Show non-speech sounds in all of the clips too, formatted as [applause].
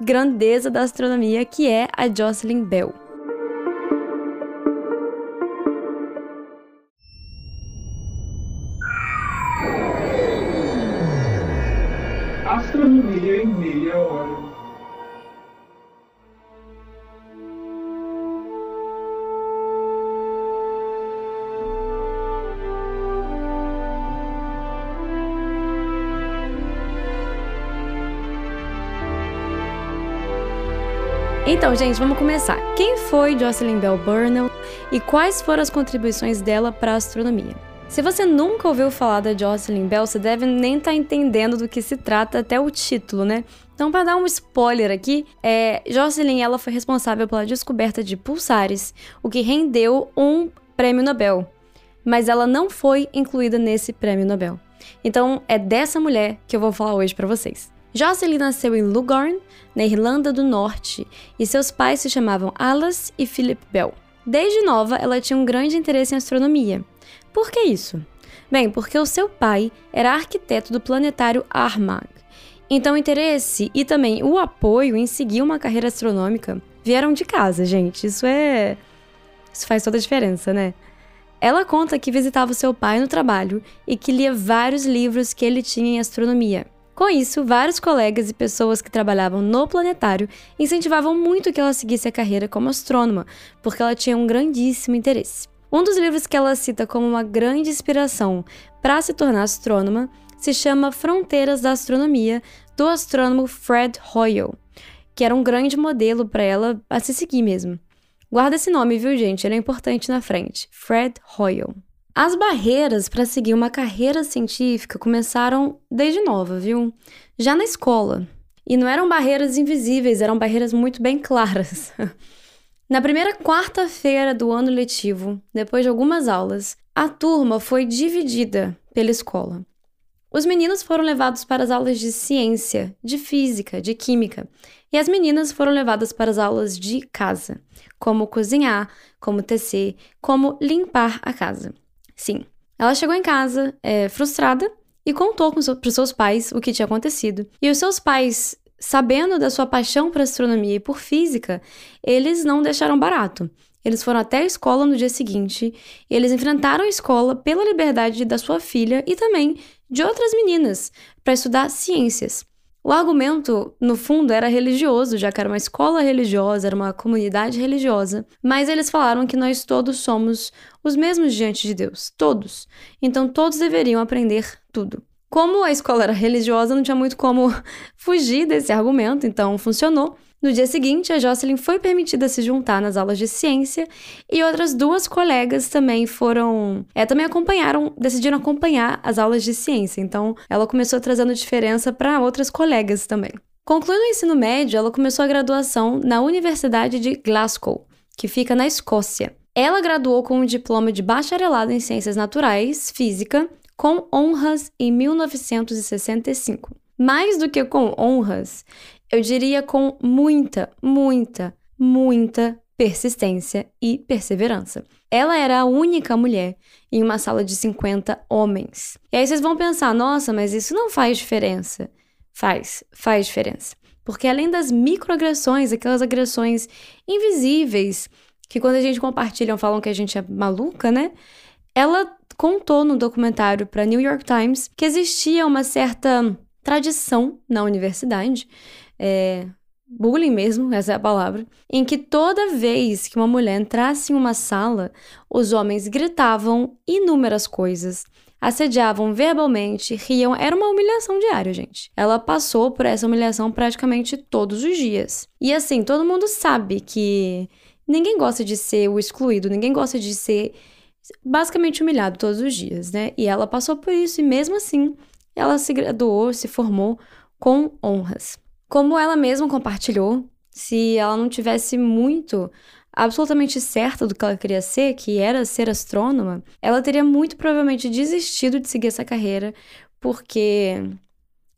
grandeza da astronomia, que é a Jocelyn Bell. Astronomia em meia hora. Então, gente, vamos começar. Quem foi Jocelyn Bell Burnell e quais foram as contribuições dela para a astronomia? Se você nunca ouviu falar da Jocelyn Bell, você deve nem estar tá entendendo do que se trata até o título, né? Então, para dar um spoiler aqui, é, Jocelyn ela foi responsável pela descoberta de pulsares, o que rendeu um prêmio Nobel. Mas ela não foi incluída nesse prêmio Nobel. Então, é dessa mulher que eu vou falar hoje para vocês. Jocelyn nasceu em Lugorn, na Irlanda do Norte, e seus pais se chamavam Alice e Philip Bell. Desde nova, ela tinha um grande interesse em astronomia. Por que isso? Bem, porque o seu pai era arquiteto do planetário Armagh. Então, o interesse e também o apoio em seguir uma carreira astronômica vieram de casa, gente. Isso é. Isso faz toda a diferença, né? Ela conta que visitava seu pai no trabalho e que lia vários livros que ele tinha em astronomia. Com isso, vários colegas e pessoas que trabalhavam no planetário incentivavam muito que ela seguisse a carreira como astrônoma, porque ela tinha um grandíssimo interesse. Um dos livros que ela cita como uma grande inspiração para se tornar astrônoma se chama Fronteiras da Astronomia, do astrônomo Fred Hoyle, que era um grande modelo para ela a se seguir mesmo. Guarda esse nome, viu, gente? Ele é importante na frente. Fred Hoyle. As barreiras para seguir uma carreira científica começaram desde nova, viu? Já na escola. E não eram barreiras invisíveis, eram barreiras muito bem claras. [laughs] na primeira quarta-feira do ano letivo, depois de algumas aulas, a turma foi dividida pela escola. Os meninos foram levados para as aulas de ciência, de física, de química, e as meninas foram levadas para as aulas de casa, como cozinhar, como tecer, como limpar a casa. Sim. Ela chegou em casa é, frustrada e contou para os seus pais o que tinha acontecido. E os seus pais, sabendo da sua paixão por astronomia e por física, eles não deixaram barato. Eles foram até a escola no dia seguinte e eles enfrentaram a escola pela liberdade da sua filha e também de outras meninas para estudar ciências. O argumento, no fundo, era religioso, já que era uma escola religiosa, era uma comunidade religiosa, mas eles falaram que nós todos somos os mesmos diante de Deus, todos. Então todos deveriam aprender tudo. Como a escola era religiosa, não tinha muito como [laughs] fugir desse argumento, então funcionou. No dia seguinte, a Jocelyn foi permitida se juntar nas aulas de ciência e outras duas colegas também foram. É, também acompanharam, decidiram acompanhar as aulas de ciência. Então, ela começou trazendo diferença para outras colegas também. Concluindo o ensino médio, ela começou a graduação na Universidade de Glasgow, que fica na Escócia. Ela graduou com um diploma de bacharelado em Ciências Naturais, Física, com honras em 1965. Mais do que com honras, eu diria com muita, muita, muita persistência e perseverança. Ela era a única mulher em uma sala de 50 homens. E aí vocês vão pensar: nossa, mas isso não faz diferença. Faz, faz diferença. Porque além das microagressões, aquelas agressões invisíveis, que quando a gente compartilha falam que a gente é maluca, né? Ela contou no documentário para New York Times que existia uma certa tradição na universidade é, bullying mesmo, essa é a palavra, em que toda vez que uma mulher entrasse em uma sala, os homens gritavam inúmeras coisas, assediavam verbalmente, riam, era uma humilhação diária, gente. Ela passou por essa humilhação praticamente todos os dias. E assim, todo mundo sabe que ninguém gosta de ser o excluído, ninguém gosta de ser basicamente humilhado todos os dias, né? E ela passou por isso e mesmo assim, ela se graduou, se formou com honras. Como ela mesma compartilhou, se ela não tivesse muito absolutamente certa do que ela queria ser, que era ser astrônoma, ela teria muito provavelmente desistido de seguir essa carreira, porque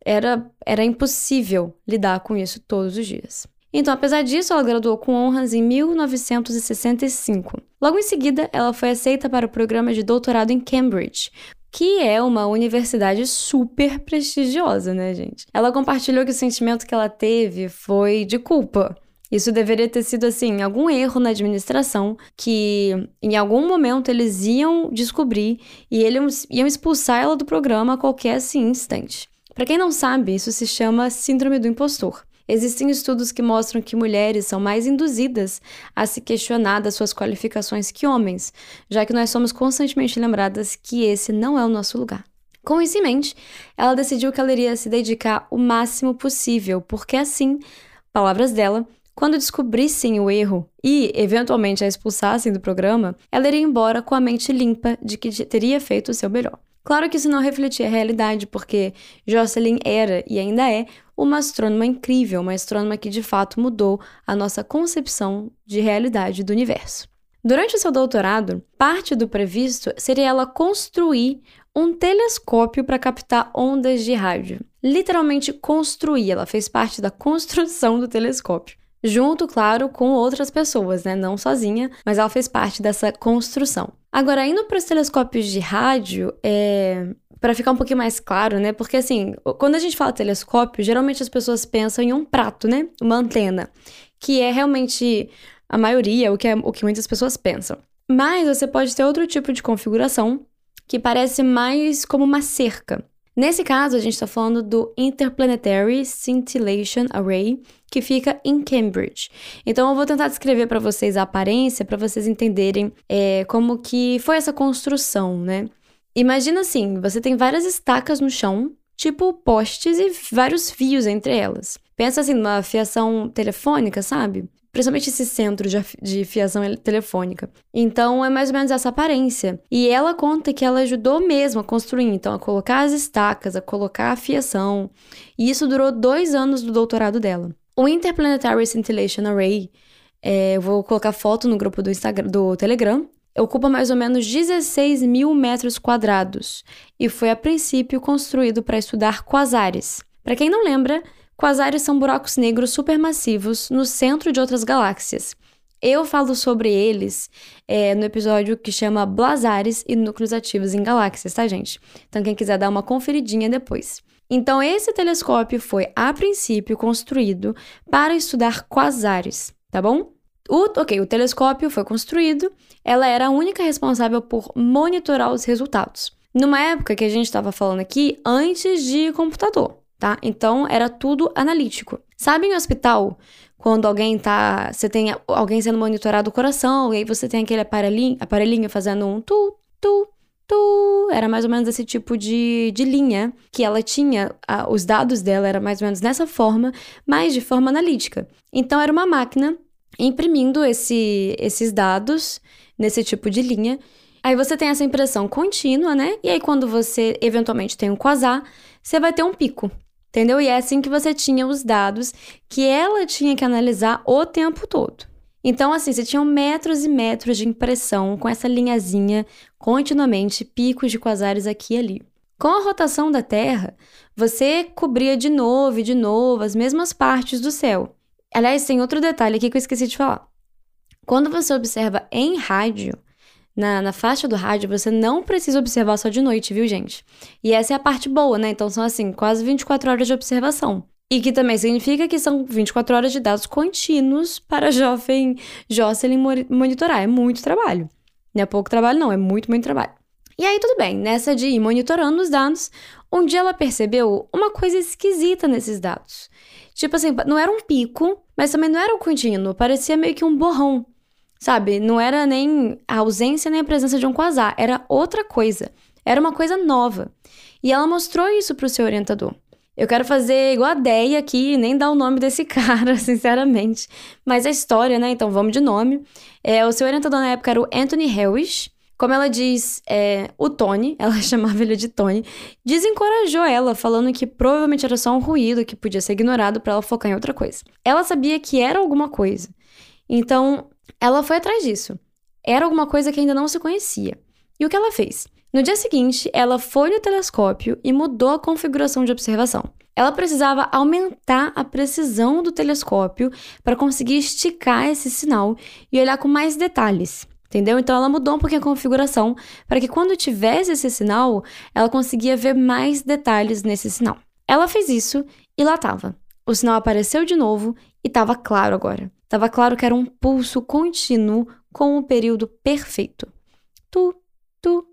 era, era impossível lidar com isso todos os dias. Então, apesar disso, ela graduou com honras em 1965. Logo em seguida, ela foi aceita para o programa de doutorado em Cambridge, que é uma universidade super prestigiosa, né, gente? Ela compartilhou que o sentimento que ela teve foi de culpa. Isso deveria ter sido, assim, algum erro na administração que em algum momento eles iam descobrir e eles iam expulsar ela do programa a qualquer, assim, instante. Para quem não sabe, isso se chama Síndrome do Impostor. Existem estudos que mostram que mulheres são mais induzidas a se questionar das suas qualificações que homens, já que nós somos constantemente lembradas que esse não é o nosso lugar. Com isso em mente, ela decidiu que ela iria se dedicar o máximo possível, porque assim, palavras dela, quando descobrissem o erro e, eventualmente, a expulsassem do programa, ela iria embora com a mente limpa de que teria feito o seu melhor. Claro que isso não refletia a realidade, porque Jocelyn era e ainda é uma astrônoma incrível, uma astrônoma que de fato mudou a nossa concepção de realidade do universo. Durante seu doutorado, parte do previsto seria ela construir um telescópio para captar ondas de rádio. Literalmente construir, ela fez parte da construção do telescópio. Junto, claro, com outras pessoas, né? Não sozinha, mas ela fez parte dessa construção. Agora, indo para os telescópios de rádio, é, para ficar um pouquinho mais claro, né? Porque assim, quando a gente fala telescópio, geralmente as pessoas pensam em um prato, né? Uma antena, que é realmente a maioria, o que é o que muitas pessoas pensam. Mas você pode ter outro tipo de configuração que parece mais como uma cerca. Nesse caso, a gente está falando do Interplanetary Scintillation Array, que fica em Cambridge. Então, eu vou tentar descrever para vocês a aparência, para vocês entenderem é, como que foi essa construção, né? Imagina assim, você tem várias estacas no chão, tipo postes e vários fios entre elas. Pensa assim numa fiação telefônica, sabe? principalmente esse centro de, fiação telefônica. Então é mais ou menos essa aparência. E ela conta que ela ajudou mesmo a construir, então a colocar as estacas, a colocar a fiação. E isso durou dois anos do doutorado dela. O Interplanetary Scintillation Array, é, eu vou colocar foto no grupo do, Instagram, do Telegram, ocupa mais ou menos 16 mil metros quadrados e foi a princípio construído para estudar quasares. Para quem não lembra, Quasares são buracos negros supermassivos no centro de outras galáxias. Eu falo sobre eles é, no episódio que chama Blazares e Núcleos Ativos em Galáxias, tá, gente? Então, quem quiser dar uma conferidinha depois. Então, esse telescópio foi, a princípio, construído para estudar quasares, tá bom? O, ok, o telescópio foi construído, ela era a única responsável por monitorar os resultados. Numa época que a gente estava falando aqui, antes de computador tá? Então era tudo analítico. Sabe em hospital, quando alguém tá. Você tem alguém sendo monitorado o coração, e aí você tem aquele aparelhinho, aparelhinho fazendo um tu, tu. Era mais ou menos esse tipo de, de linha que ela tinha. A, os dados dela era mais ou menos nessa forma, mas de forma analítica. Então era uma máquina imprimindo esse, esses dados nesse tipo de linha. Aí você tem essa impressão contínua, né? E aí, quando você eventualmente tem um quasar, você vai ter um pico. Entendeu? E é assim que você tinha os dados que ela tinha que analisar o tempo todo. Então, assim, você tinha metros e metros de impressão com essa linhazinha continuamente, picos de quasares aqui e ali. Com a rotação da Terra, você cobria de novo e de novo as mesmas partes do céu. Aliás, tem outro detalhe aqui que eu esqueci de falar. Quando você observa em rádio, na, na faixa do rádio, você não precisa observar só de noite, viu, gente? E essa é a parte boa, né? Então são assim, quase 24 horas de observação. E que também significa que são 24 horas de dados contínuos para a jovem Jocelyn monitorar. É muito trabalho. Não é pouco trabalho, não, é muito, muito trabalho. E aí, tudo bem, nessa de ir monitorando os dados, um dia ela percebeu uma coisa esquisita nesses dados. Tipo assim, não era um pico, mas também não era um contínuo, parecia meio que um borrão. Sabe? Não era nem a ausência nem a presença de um quasar, era outra coisa. Era uma coisa nova. E ela mostrou isso pro seu orientador. Eu quero fazer igual a Deia aqui, nem dar o nome desse [laughs] cara, sinceramente. Mas a história, né? Então vamos de nome. É, o seu orientador na época era o Anthony Harris. Como ela diz, é, o Tony, [laughs] ela chamava ele de Tony, desencorajou ela, falando que provavelmente era só um ruído que podia ser ignorado para ela focar em outra coisa. Ela sabia que era alguma coisa. Então, ela foi atrás disso. Era alguma coisa que ainda não se conhecia. E o que ela fez? No dia seguinte, ela foi no telescópio e mudou a configuração de observação. Ela precisava aumentar a precisão do telescópio para conseguir esticar esse sinal e olhar com mais detalhes. Entendeu? Então ela mudou um pouquinho a configuração para que quando tivesse esse sinal, ela conseguia ver mais detalhes nesse sinal. Ela fez isso e lá estava. O sinal apareceu de novo e estava claro agora. Estava claro que era um pulso contínuo com o período perfeito. Tu, tu,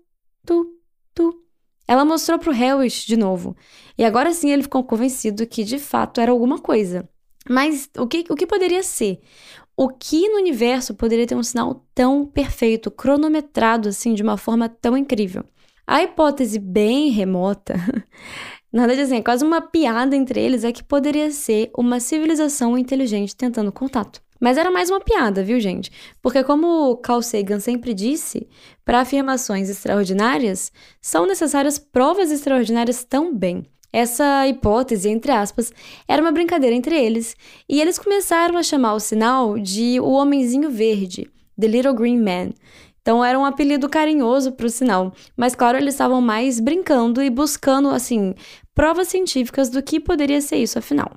tu, tu. Ela mostrou para o Harris de novo. E agora sim ele ficou convencido que de fato era alguma coisa. Mas o que, o que poderia ser? O que no universo poderia ter um sinal tão perfeito, cronometrado assim, de uma forma tão incrível? A hipótese bem remota, [laughs] nada de assim, é quase uma piada entre eles, é que poderia ser uma civilização inteligente tentando contato. Mas era mais uma piada, viu, gente? Porque, como Carl Sagan sempre disse, para afirmações extraordinárias, são necessárias provas extraordinárias também. Essa hipótese, entre aspas, era uma brincadeira entre eles, e eles começaram a chamar o sinal de o Homenzinho Verde, The Little Green Man. Então era um apelido carinhoso para o sinal, mas claro, eles estavam mais brincando e buscando, assim, provas científicas do que poderia ser isso afinal.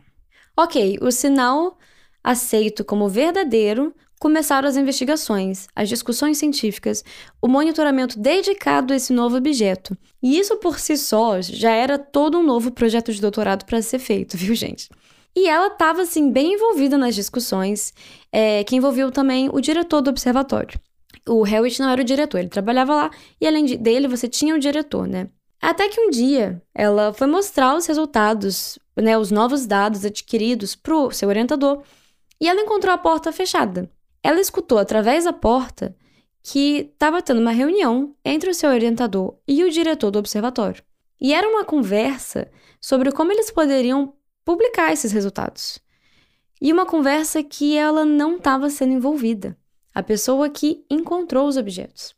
Ok, o sinal aceito como verdadeiro começaram as investigações, as discussões científicas, o monitoramento dedicado a esse novo objeto. E isso por si só já era todo um novo projeto de doutorado para ser feito, [laughs] viu, gente? E ela estava, assim, bem envolvida nas discussões, é, que envolveu também o diretor do observatório. O Hewitt não era o diretor, ele trabalhava lá, e além de, dele, você tinha o diretor, né? Até que um dia ela foi mostrar os resultados, né, os novos dados adquiridos para o seu orientador, e ela encontrou a porta fechada. Ela escutou através da porta que estava tendo uma reunião entre o seu orientador e o diretor do observatório. E era uma conversa sobre como eles poderiam publicar esses resultados. E uma conversa que ela não estava sendo envolvida, a pessoa que encontrou os objetos.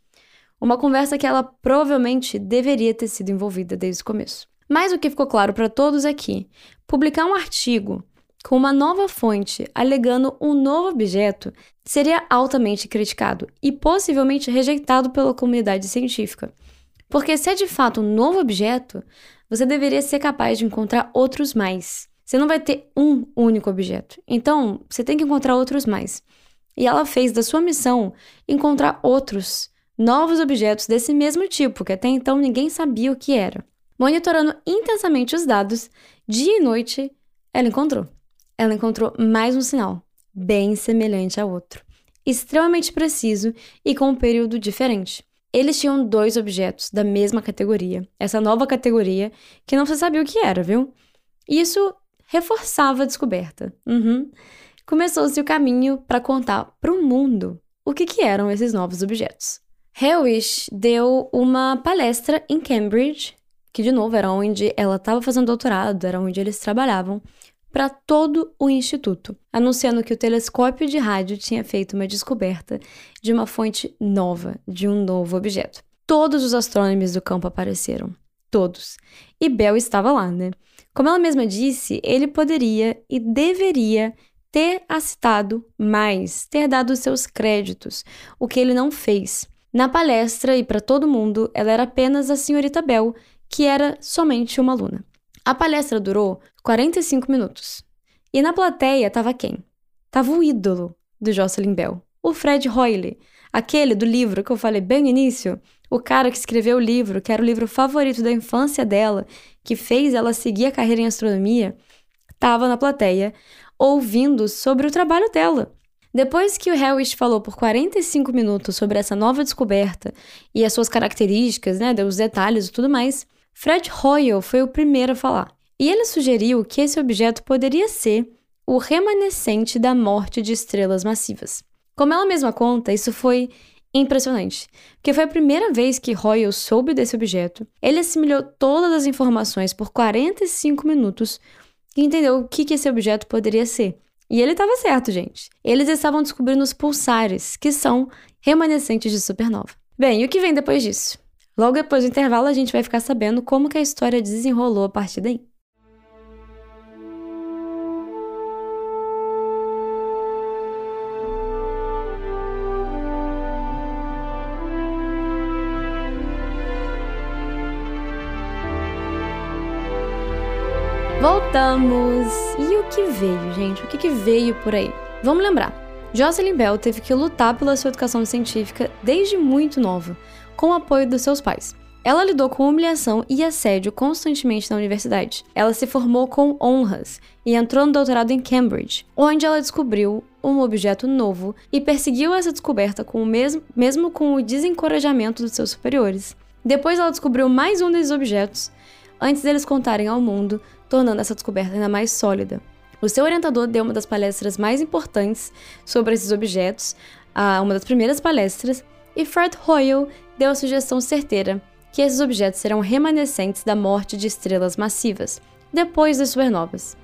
Uma conversa que ela provavelmente deveria ter sido envolvida desde o começo. Mas o que ficou claro para todos é que publicar um artigo com uma nova fonte alegando um novo objeto seria altamente criticado e possivelmente rejeitado pela comunidade científica. Porque se é de fato um novo objeto, você deveria ser capaz de encontrar outros mais. Você não vai ter um único objeto. Então, você tem que encontrar outros mais. E ela fez da sua missão encontrar outros novos objetos desse mesmo tipo, que até então ninguém sabia o que era. Monitorando intensamente os dados, dia e noite, ela encontrou ela encontrou mais um sinal, bem semelhante a outro, extremamente preciso e com um período diferente. Eles tinham dois objetos da mesma categoria, essa nova categoria que não se sabia o que era, viu? Isso reforçava a descoberta. Uhum. Começou-se o caminho para contar para o mundo o que, que eram esses novos objetos. Hewish deu uma palestra em Cambridge, que de novo era onde ela estava fazendo doutorado, era onde eles trabalhavam, para todo o instituto, anunciando que o telescópio de rádio tinha feito uma descoberta de uma fonte nova, de um novo objeto. Todos os astrônomos do campo apareceram. Todos. E Bell estava lá, né? Como ela mesma disse, ele poderia e deveria ter assistado mais, ter dado seus créditos, o que ele não fez. Na palestra e para todo mundo, ela era apenas a senhorita Bell, que era somente uma aluna. A palestra durou 45 minutos. E na plateia estava quem? Tava o ídolo do Jocelyn Bell, o Fred Hoyle, aquele do livro que eu falei bem no início, o cara que escreveu o livro, que era o livro favorito da infância dela, que fez ela seguir a carreira em astronomia, estava na plateia ouvindo sobre o trabalho dela. Depois que o Hewitt falou por 45 minutos sobre essa nova descoberta e as suas características, né, os detalhes e tudo mais, Fred Hoyle foi o primeiro a falar. E ele sugeriu que esse objeto poderia ser o remanescente da morte de estrelas massivas. Como ela mesma conta, isso foi impressionante, porque foi a primeira vez que Hoyle soube desse objeto. Ele assimilou todas as informações por 45 minutos e entendeu o que, que esse objeto poderia ser. E ele estava certo, gente. Eles estavam descobrindo os pulsares, que são remanescentes de supernova. Bem, e o que vem depois disso? Logo depois do intervalo, a gente vai ficar sabendo como que a história desenrolou a partir daí. Voltamos! E o que veio, gente? O que, que veio por aí? Vamos lembrar. Jocelyn Bell teve que lutar pela sua educação científica desde muito nova, com o apoio dos seus pais. Ela lidou com humilhação e assédio constantemente na universidade. Ela se formou com honras e entrou no doutorado em Cambridge, onde ela descobriu um objeto novo e perseguiu essa descoberta com o mesmo, mesmo com o desencorajamento dos seus superiores. Depois ela descobriu mais um desses objetos, antes deles contarem ao mundo tornando essa descoberta ainda mais sólida. O seu orientador deu uma das palestras mais importantes sobre esses objetos, uma das primeiras palestras, e Fred Hoyle deu a sugestão certeira que esses objetos serão remanescentes da morte de estrelas massivas, depois das supernovas.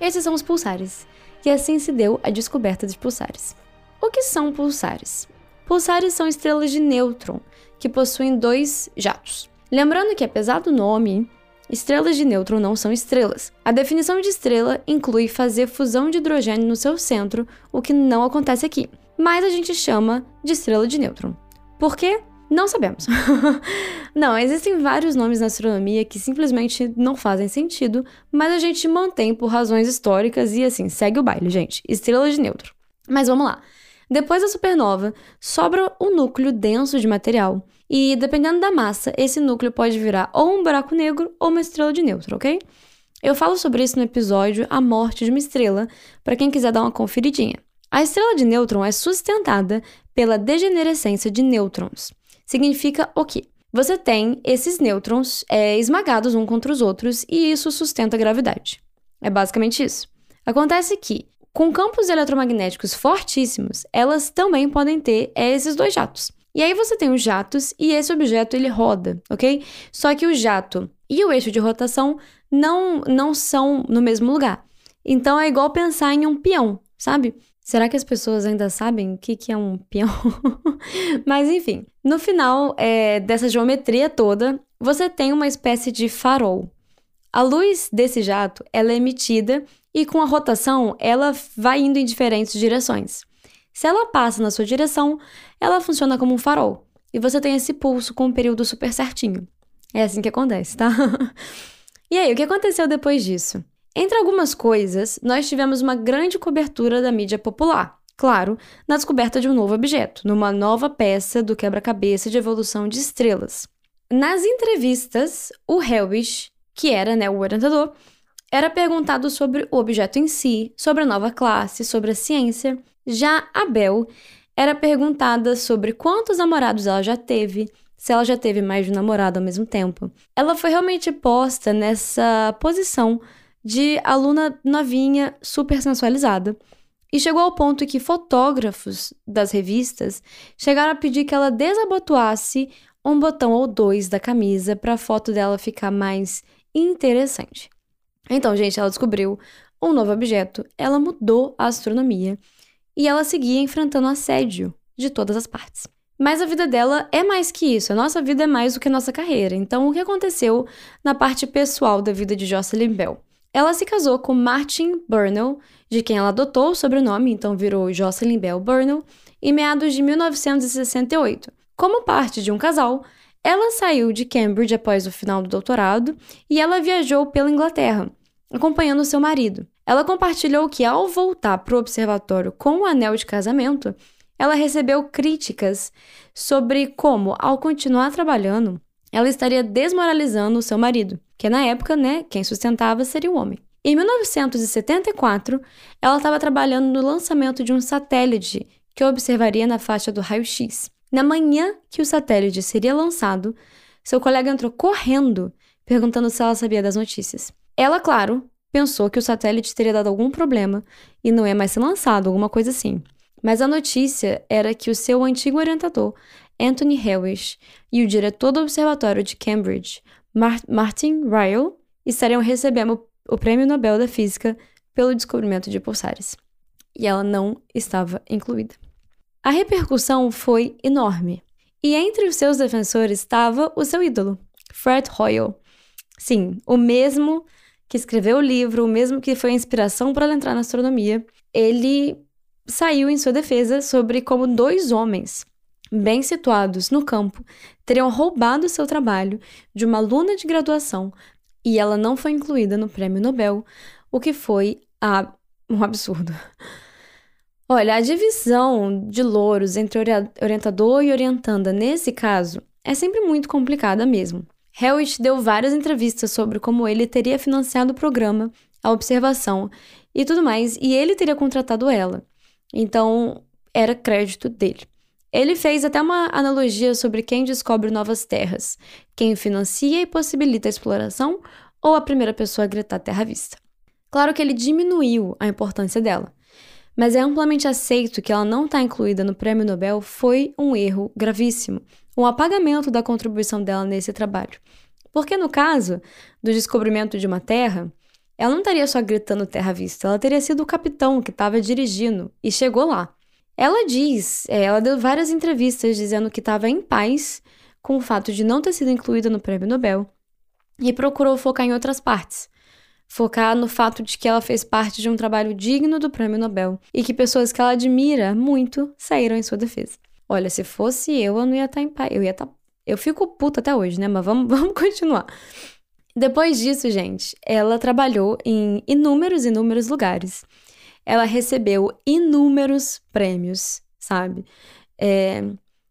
Esses são os pulsares, e assim se deu a descoberta de pulsares. O que são pulsares? Pulsares são estrelas de nêutron, que possuem dois jatos. Lembrando que, apesar do nome, Estrelas de nêutron não são estrelas. A definição de estrela inclui fazer fusão de hidrogênio no seu centro, o que não acontece aqui. Mas a gente chama de estrela de nêutron. Por quê? Não sabemos. [laughs] não, existem vários nomes na astronomia que simplesmente não fazem sentido, mas a gente mantém por razões históricas e assim, segue o baile, gente. Estrela de nêutron. Mas vamos lá. Depois da supernova, sobra um núcleo denso de material, e dependendo da massa, esse núcleo pode virar ou um buraco negro ou uma estrela de nêutron, ok? Eu falo sobre isso no episódio A Morte de uma Estrela, para quem quiser dar uma conferidinha. A estrela de nêutron é sustentada pela degenerescência de nêutrons. Significa o quê? Você tem esses nêutrons é, esmagados um contra os outros e isso sustenta a gravidade. É basicamente isso. Acontece que com campos eletromagnéticos fortíssimos, elas também podem ter é, esses dois jatos. E aí você tem os jatos e esse objeto ele roda, ok? Só que o jato e o eixo de rotação não, não são no mesmo lugar. Então é igual pensar em um peão, sabe? Será que as pessoas ainda sabem o que, que é um peão? [laughs] Mas enfim, no final é, dessa geometria toda, você tem uma espécie de farol. A luz desse jato ela é emitida e com a rotação ela vai indo em diferentes direções. Se ela passa na sua direção, ela funciona como um farol e você tem esse pulso com um período super certinho. É assim que acontece, tá? [laughs] e aí, o que aconteceu depois disso? Entre algumas coisas, nós tivemos uma grande cobertura da mídia popular. Claro, na descoberta de um novo objeto, numa nova peça do quebra-cabeça de evolução de estrelas. Nas entrevistas, o Helwig, que era né, o orientador, era perguntado sobre o objeto em si, sobre a nova classe, sobre a ciência. Já a Bel era perguntada sobre quantos namorados ela já teve, se ela já teve mais de um namorado ao mesmo tempo. Ela foi realmente posta nessa posição de aluna novinha, super sensualizada. E chegou ao ponto que fotógrafos das revistas chegaram a pedir que ela desabotoasse um botão ou dois da camisa para a foto dela ficar mais interessante. Então, gente, ela descobriu um novo objeto, ela mudou a astronomia e ela seguia enfrentando assédio de todas as partes. Mas a vida dela é mais que isso, a nossa vida é mais do que a nossa carreira. Então, o que aconteceu na parte pessoal da vida de Jocelyn Bell? Ela se casou com Martin Burnell, de quem ela adotou o sobrenome, então virou Jocelyn Bell Burnell, em meados de 1968. Como parte de um casal, ela saiu de Cambridge após o final do doutorado e ela viajou pela Inglaterra, acompanhando seu marido. Ela compartilhou que, ao voltar para o observatório com o anel de casamento, ela recebeu críticas sobre como, ao continuar trabalhando, ela estaria desmoralizando o seu marido, que na época, né, quem sustentava seria o homem. Em 1974, ela estava trabalhando no lançamento de um satélite que observaria na faixa do raio-x. Na manhã que o satélite seria lançado, seu colega entrou correndo, perguntando se ela sabia das notícias. Ela, claro, pensou que o satélite teria dado algum problema e não ia mais ser lançado, alguma coisa assim. Mas a notícia era que o seu antigo orientador, Anthony Helwish, e o diretor do Observatório de Cambridge, Mar Martin Ryle, estariam recebendo o Prêmio Nobel da Física pelo descobrimento de pulsares. E ela não estava incluída. A repercussão foi enorme. E entre os seus defensores estava o seu ídolo, Fred Hoyle. Sim, o mesmo que escreveu o livro, o mesmo que foi a inspiração para ela entrar na astronomia. Ele saiu em sua defesa sobre como dois homens bem situados no campo teriam roubado seu trabalho de uma aluna de graduação e ela não foi incluída no prêmio Nobel, o que foi a... um absurdo. Olha, a divisão de louros entre orientador e orientanda nesse caso é sempre muito complicada mesmo. Hewitt deu várias entrevistas sobre como ele teria financiado o programa, a observação e tudo mais, e ele teria contratado ela. Então, era crédito dele. Ele fez até uma analogia sobre quem descobre novas terras, quem financia e possibilita a exploração ou a primeira pessoa a gritar terra à vista. Claro que ele diminuiu a importância dela mas é amplamente aceito que ela não está incluída no Prêmio Nobel foi um erro gravíssimo, um apagamento da contribuição dela nesse trabalho. Porque no caso do descobrimento de uma terra, ela não estaria só gritando terra à vista, ela teria sido o capitão que estava dirigindo e chegou lá. Ela diz, é, ela deu várias entrevistas dizendo que estava em paz com o fato de não ter sido incluída no Prêmio Nobel e procurou focar em outras partes focar no fato de que ela fez parte de um trabalho digno do prêmio Nobel e que pessoas que ela admira muito saíram em sua defesa. Olha, se fosse eu, eu não ia estar em paz. Eu ia estar. Eu fico puta até hoje, né? Mas vamos, [laughs] vamos continuar. Depois disso, gente, ela trabalhou em inúmeros, inúmeros lugares. Ela recebeu inúmeros prêmios, sabe? É...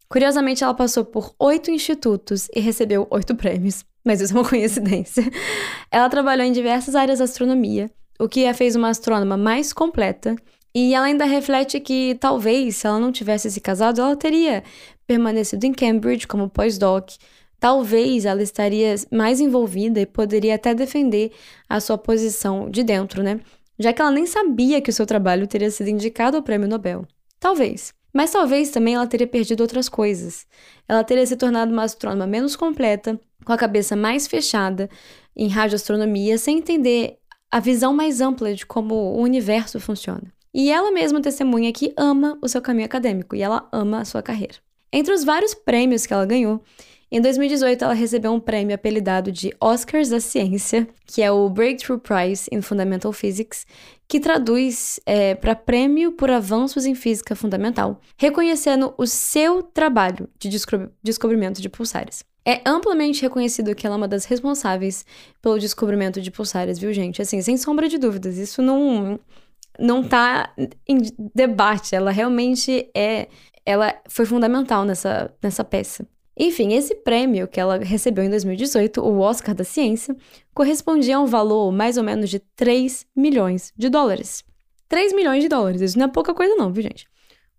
Curiosamente, ela passou por oito institutos e recebeu oito prêmios [laughs] mas isso é uma coincidência. Ela trabalhou em diversas áreas da astronomia, o que a fez uma astrônoma mais completa. E ela ainda reflete que talvez, se ela não tivesse se casado, ela teria permanecido em Cambridge como pós-doc. Talvez ela estaria mais envolvida e poderia até defender a sua posição de dentro, né? Já que ela nem sabia que o seu trabalho teria sido indicado ao prêmio Nobel. Talvez. Mas talvez também ela teria perdido outras coisas. Ela teria se tornado uma astrônoma menos completa, com a cabeça mais fechada em radioastronomia, sem entender a visão mais ampla de como o universo funciona. E ela mesma testemunha que ama o seu caminho acadêmico e ela ama a sua carreira. Entre os vários prêmios que ela ganhou, em 2018, ela recebeu um prêmio apelidado de Oscars da Ciência, que é o Breakthrough Prize in Fundamental Physics, que traduz é, para Prêmio por Avanços em Física Fundamental, reconhecendo o seu trabalho de descobrimento de pulsares. É amplamente reconhecido que ela é uma das responsáveis pelo descobrimento de pulsares, viu, gente? Assim, sem sombra de dúvidas, isso não não tá em debate, ela realmente é, ela foi fundamental nessa nessa peça. Enfim, esse prêmio que ela recebeu em 2018, o Oscar da Ciência, correspondia a um valor mais ou menos de 3 milhões de dólares. 3 milhões de dólares, isso não é pouca coisa não, viu gente?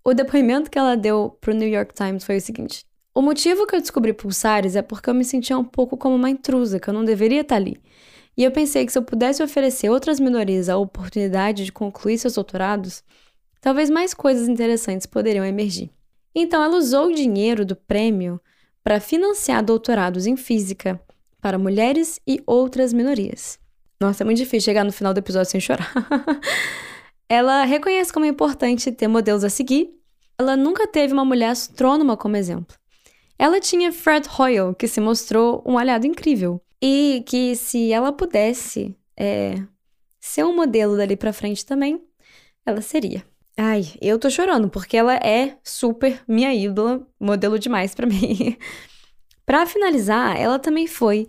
O depoimento que ela deu pro New York Times foi o seguinte: O motivo que eu descobri pulsares é porque eu me sentia um pouco como uma intrusa, que eu não deveria estar ali. E eu pensei que se eu pudesse oferecer outras minorias a oportunidade de concluir seus doutorados, talvez mais coisas interessantes poderiam emergir. Então ela usou o dinheiro do prêmio para financiar doutorados em física para mulheres e outras minorias. Nossa, é muito difícil chegar no final do episódio sem chorar. [laughs] ela reconhece como é importante ter modelos a seguir. Ela nunca teve uma mulher astrônoma como exemplo. Ela tinha Fred Hoyle, que se mostrou um aliado incrível. E que se ela pudesse é, ser um modelo dali pra frente também, ela seria. Ai, eu tô chorando, porque ela é super minha ídola, modelo demais para [laughs] mim. para finalizar, ela também foi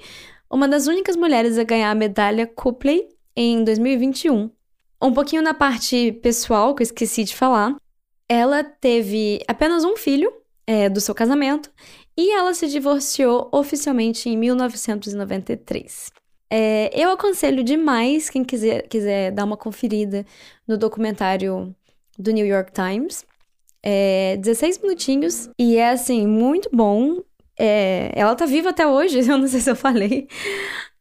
uma das únicas mulheres a ganhar a medalha Copley em 2021. Um pouquinho na parte pessoal, que eu esqueci de falar. Ela teve apenas um filho é, do seu casamento e ela se divorciou oficialmente em 1993. É, eu aconselho demais quem quiser, quiser dar uma conferida no documentário do New York Times. É 16 minutinhos e é assim, muito bom. É, ela tá viva até hoje, [laughs] eu não sei se eu falei.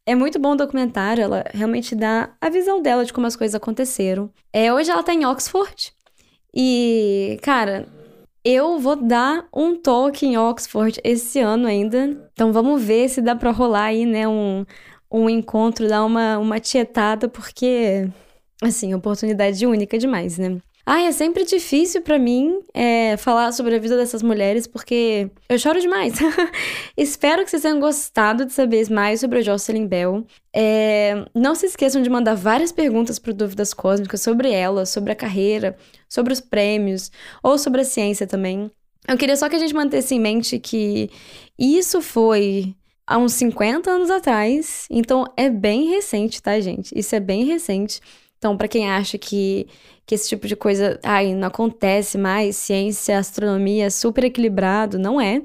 É muito bom o documentário, ela realmente dá a visão dela de como as coisas aconteceram. É, hoje ela tá em Oxford. E, cara, eu vou dar um toque em Oxford esse ano ainda. Então vamos ver se dá pra rolar aí, né, um, um encontro, dar uma, uma tietada, porque, assim, oportunidade única demais, né? Ai, é sempre difícil para mim é, falar sobre a vida dessas mulheres porque eu choro demais. [laughs] Espero que vocês tenham gostado de saber mais sobre a Jocelyn Bell. É, não se esqueçam de mandar várias perguntas para Dúvidas Cósmicas sobre ela, sobre a carreira, sobre os prêmios ou sobre a ciência também. Eu queria só que a gente mantesse em mente que isso foi há uns 50 anos atrás, então é bem recente, tá, gente? Isso é bem recente. Então, para quem acha que, que esse tipo de coisa ai, não acontece mais, ciência, astronomia super equilibrado, não é.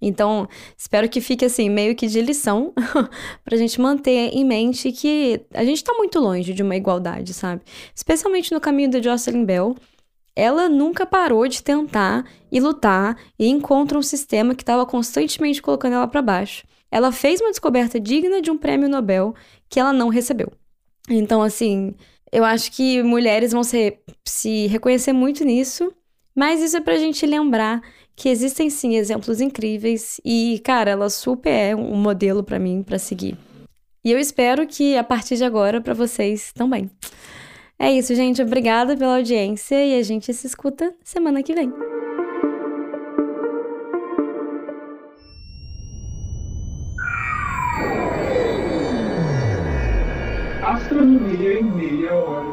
Então, espero que fique assim, meio que de lição, [laughs] pra gente manter em mente que a gente tá muito longe de uma igualdade, sabe? Especialmente no caminho da Jocelyn Bell. Ela nunca parou de tentar e lutar e encontra um sistema que estava constantemente colocando ela para baixo. Ela fez uma descoberta digna de um prêmio Nobel que ela não recebeu. Então, assim, eu acho que mulheres vão se, se reconhecer muito nisso, mas isso é pra gente lembrar que existem sim exemplos incríveis e, cara, ela super é um modelo para mim para seguir. E eu espero que a partir de agora para vocês também. É isso, gente. Obrigada pela audiência e a gente se escuta semana que vem. Astronomia em meia hora.